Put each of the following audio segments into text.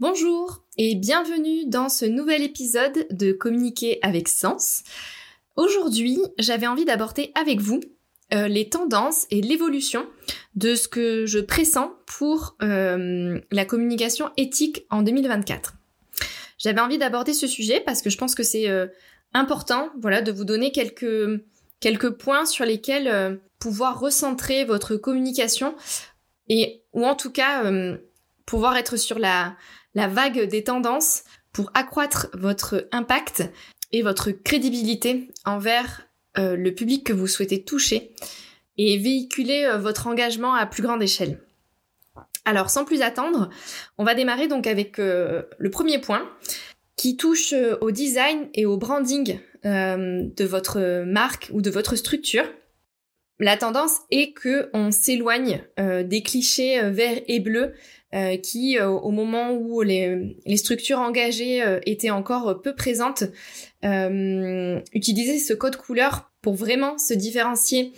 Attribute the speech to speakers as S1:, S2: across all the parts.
S1: Bonjour et bienvenue dans ce nouvel épisode de Communiquer avec Sens. Aujourd'hui, j'avais envie d'aborder avec vous euh, les tendances et l'évolution de ce que je pressens pour euh, la communication éthique en 2024. J'avais envie d'aborder ce sujet parce que je pense que c'est euh, important, voilà, de vous donner quelques quelques points sur lesquels pouvoir recentrer votre communication et ou en tout cas pouvoir être sur la la vague des tendances pour accroître votre impact et votre crédibilité envers euh, le public que vous souhaitez toucher et véhiculer euh, votre engagement à plus grande échelle. Alors sans plus attendre, on va démarrer donc avec euh, le premier point qui touche au design et au branding de votre marque ou de votre structure. La tendance est que on s'éloigne des clichés verts et bleus euh, qui, euh, au moment où les, les structures engagées euh, étaient encore peu présentes, utilisaient ce code couleur pour vraiment se différencier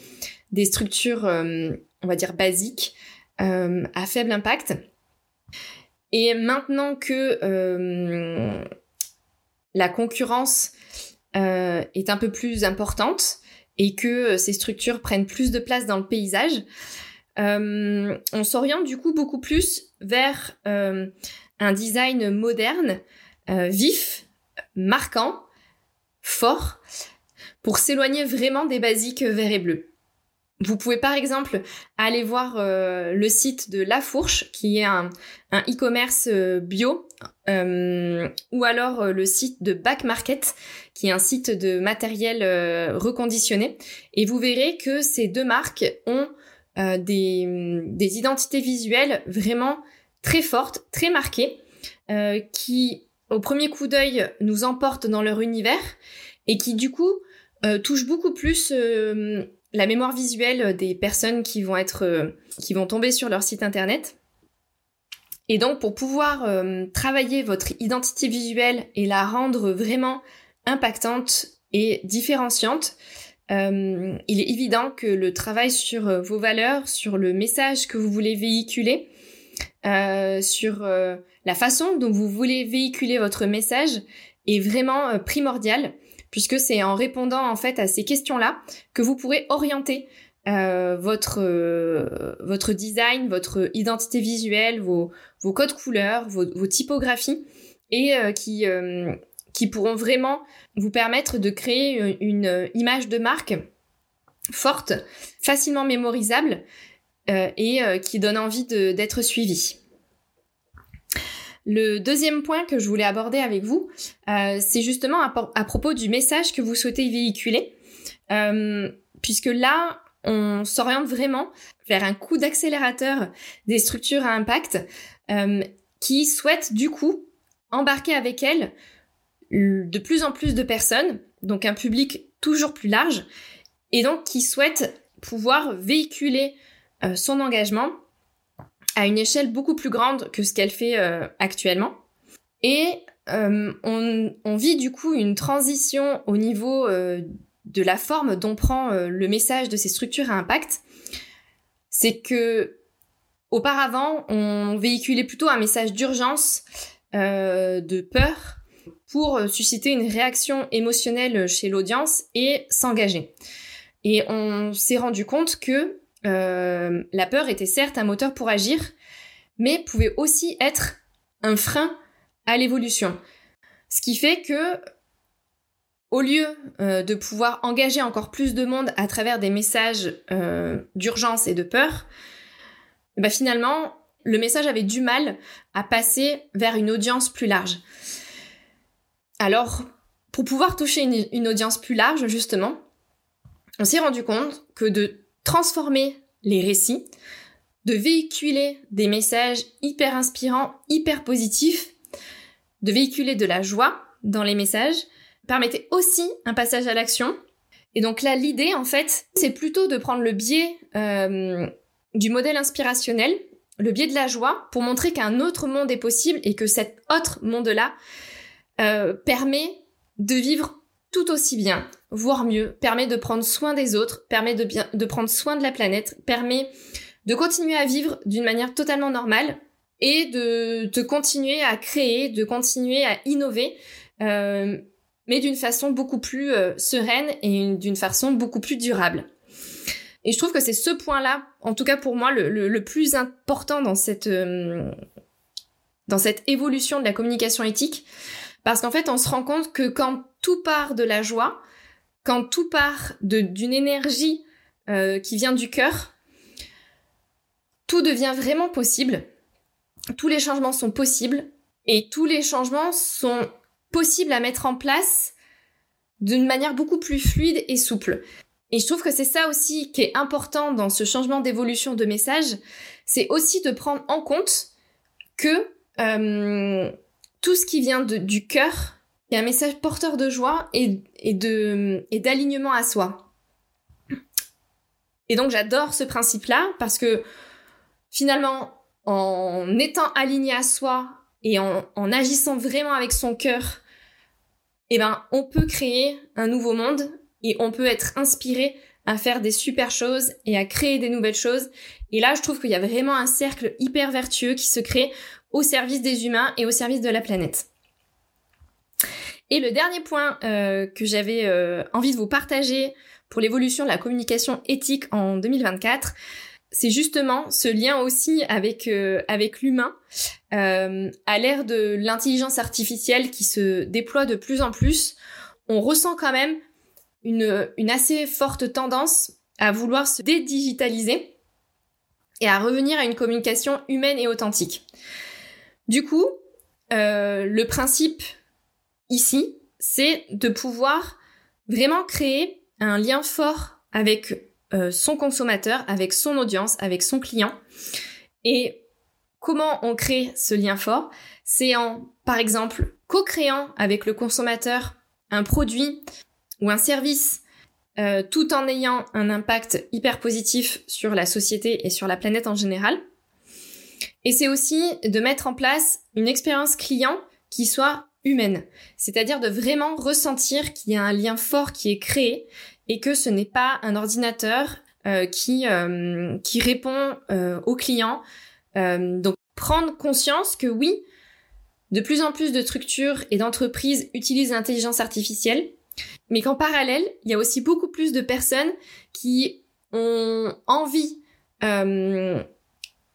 S1: des structures, on va dire, basiques, à faible impact. Et maintenant que la concurrence est un peu plus importante et que ces structures prennent plus de place dans le paysage, euh, on s'oriente du coup beaucoup plus vers euh, un design moderne, euh, vif, marquant, fort, pour s'éloigner vraiment des basiques vert et bleu. Vous pouvez par exemple aller voir le site de La Fourche, qui est un e-commerce bio, ou alors le site de Back Market, qui est un site de matériel reconditionné. Et vous verrez que ces deux marques ont euh, des, des, identités visuelles vraiment très fortes, très marquées, euh, qui au premier coup d'œil nous emportent dans leur univers et qui du coup euh, touchent beaucoup plus la mémoire visuelle des personnes qui vont être qui vont tomber sur leur site internet. Et donc pour pouvoir travailler votre identité visuelle et la rendre vraiment impactante et différenciante, euh, il est évident que le travail sur euh, vos valeurs, sur le message que vous voulez véhiculer, euh, sur la façon dont vous voulez véhiculer votre message est vraiment primordial puisque c'est en répondant en fait à ces questions-là que vous pourrez orienter votre votre design, votre identité visuelle, vos, codes couleurs, vos, typographies et qui qui pourront vraiment vous permettre de créer une, image de marque forte, facilement mémorisable euh, et euh, qui donne envie d'être suivie. Le deuxième point que je voulais aborder avec vous, euh, c'est justement à, propos du message que vous souhaitez véhiculer, puisque là, on s'oriente vraiment vers un coup d'accélérateur des structures à impact qui souhaitent du coup embarquer avec elles de plus en plus de personnes, donc un public toujours plus large, et donc qui souhaite pouvoir véhiculer euh, son engagement à une échelle beaucoup plus grande que ce qu'elle fait euh, actuellement. Et euh, on, on, vit du coup une transition au niveau de la forme dont prend le message de ces structures à impact. C'est que auparavant, on véhiculait plutôt un message d'urgence, de peur, pour euh, susciter une réaction émotionnelle chez l'audience et s'engager. Et on s'est rendu compte que euh, la peur était certes un moteur pour agir, mais pouvait aussi être un frein à l'évolution. Ce qui fait que, au lieu euh, de pouvoir engager encore plus de monde à travers des messages d'urgence et de peur, bah finalement, le message avait du mal à passer vers une audience plus large. Alors, pour pouvoir toucher une, audience plus large, justement, on s'est rendu compte que de transformer les récits, de véhiculer des messages hyper inspirants, hyper positifs, de véhiculer de la joie dans les messages, permettait aussi un passage à l'action. Et donc là, l'idée, en fait, c'est plutôt de prendre le biais euh, du modèle inspirationnel, le biais de la joie, pour montrer qu'un autre monde est possible et que cet autre monde-là euh, permet de vivre tout aussi bien, voire mieux, permet de prendre soin des autres, permet de, bien, de prendre soin de la planète, permet de continuer à vivre d'une manière totalement normale et de, de continuer à créer, de continuer à innover, euh, mais d'une façon beaucoup plus euh, sereine et d'une façon beaucoup plus durable. Et je trouve que c'est ce point-là, en tout cas pour moi, le, le, plus important dans cette, euh, dans cette évolution de la communication éthique, parce qu'en fait, on se rend compte que quand tout part de la joie, quand tout part d'une énergie euh, qui vient du cœur, tout devient vraiment possible. Tous les changements sont possibles et tous les changements sont possibles à mettre en place d'une manière beaucoup plus fluide et souple. Et je trouve que c'est ça aussi qui est important dans ce changement d'évolution de message, c'est aussi de prendre en compte que euh, tout ce qui vient du cœur est un message porteur de joie et, d'alignement à soi. Et donc j'adore ce principe-là parce que finalement, en étant aligné à soi et en, en agissant vraiment avec son cœur, eh ben, on peut créer un nouveau monde et on peut être inspiré à faire des super choses et à créer des nouvelles choses. Et là, je trouve qu'il y a vraiment un cercle hyper vertueux qui se crée au service des humains et au service de la planète. Et le dernier point euh, que j'avais euh, envie de vous partager pour l'évolution de la communication éthique en 2024, c'est justement ce lien aussi avec euh, avec l'humain à l'ère de l'intelligence artificielle qui se déploie de plus en plus. On ressent quand même une, assez forte tendance à vouloir se dédigitaliser et à revenir à une communication humaine et authentique. Du coup, le principe ici, c'est de pouvoir vraiment créer un lien fort avec euh, son consommateur, avec son audience, avec son client. Et comment on crée ce lien fort? C'est en, par exemple, co-créant avec le consommateur un produit ou un service euh, tout en ayant un impact hyper positif sur la société et sur la planète en général. Et c'est aussi de mettre en place une expérience client qui soit humaine, c'est-à-dire de vraiment ressentir qu'il y a un lien fort qui est créé et que ce n'est pas un ordinateur euh, qui euh, qui répond euh, aux clients. donc prendre conscience que oui, de plus en plus de structures et d'entreprises utilisent l'intelligence artificielle, mais qu'en parallèle, il y a aussi beaucoup plus de personnes qui ont envie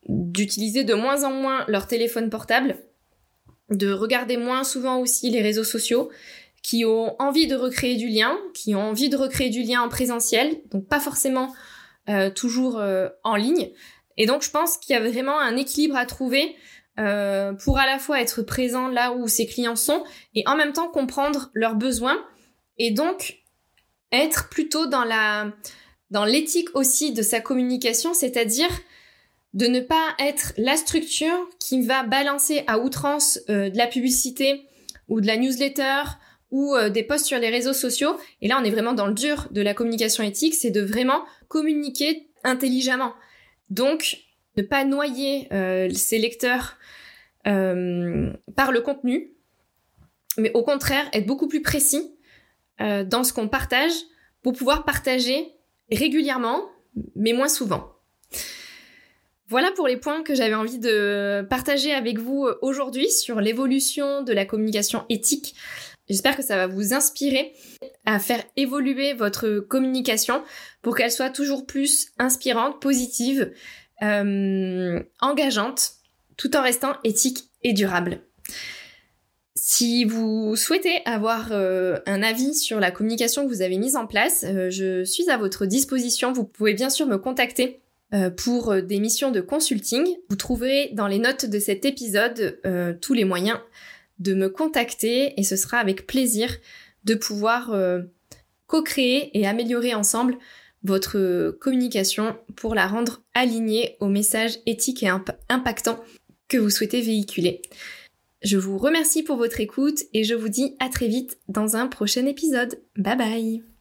S1: d'utiliser de moins en moins leur téléphone portable, de regarder moins souvent aussi les réseaux sociaux, qui ont envie de recréer du lien, qui ont envie de recréer du lien en présentiel, donc pas forcément euh, toujours euh, en ligne. Et donc je pense qu'il y a vraiment un équilibre à trouver euh, pour à la fois être présent là où ses clients sont et en même temps comprendre leurs besoins et donc être plutôt dans la dans l'éthique aussi de sa communication, c'est-à-dire de ne pas être la structure qui va balancer à outrance euh, de la publicité ou de la newsletter ou euh, des posts sur les réseaux sociaux. Et là, on est vraiment dans le dur de la communication éthique, c'est de vraiment communiquer intelligemment. Donc, ne pas noyer euh, ses lecteurs par le contenu, mais au contraire, être beaucoup plus précis dans ce qu'on partage pour pouvoir partager régulièrement, mais moins souvent. Voilà pour les points que j'avais envie de partager avec vous euh, aujourd'hui sur l'évolution de la communication éthique. J'espère que ça va vous inspirer à faire évoluer votre communication pour qu'elle soit toujours plus inspirante, positive, euh, engageante, tout en restant éthique et durable. Si vous souhaitez avoir euh, un avis sur la communication que vous avez mise en place, je suis à votre disposition. Vous pouvez bien sûr me contacter pour euh, des missions de consulting. Vous trouverez dans les notes de cet épisode euh, tous les moyens de me contacter et ce sera avec plaisir de pouvoir co-créer et améliorer ensemble votre communication pour la rendre alignée aux messages éthiques et impactants que vous souhaitez véhiculer. Je vous remercie pour votre écoute et je vous dis à très vite dans un prochain épisode. Bye bye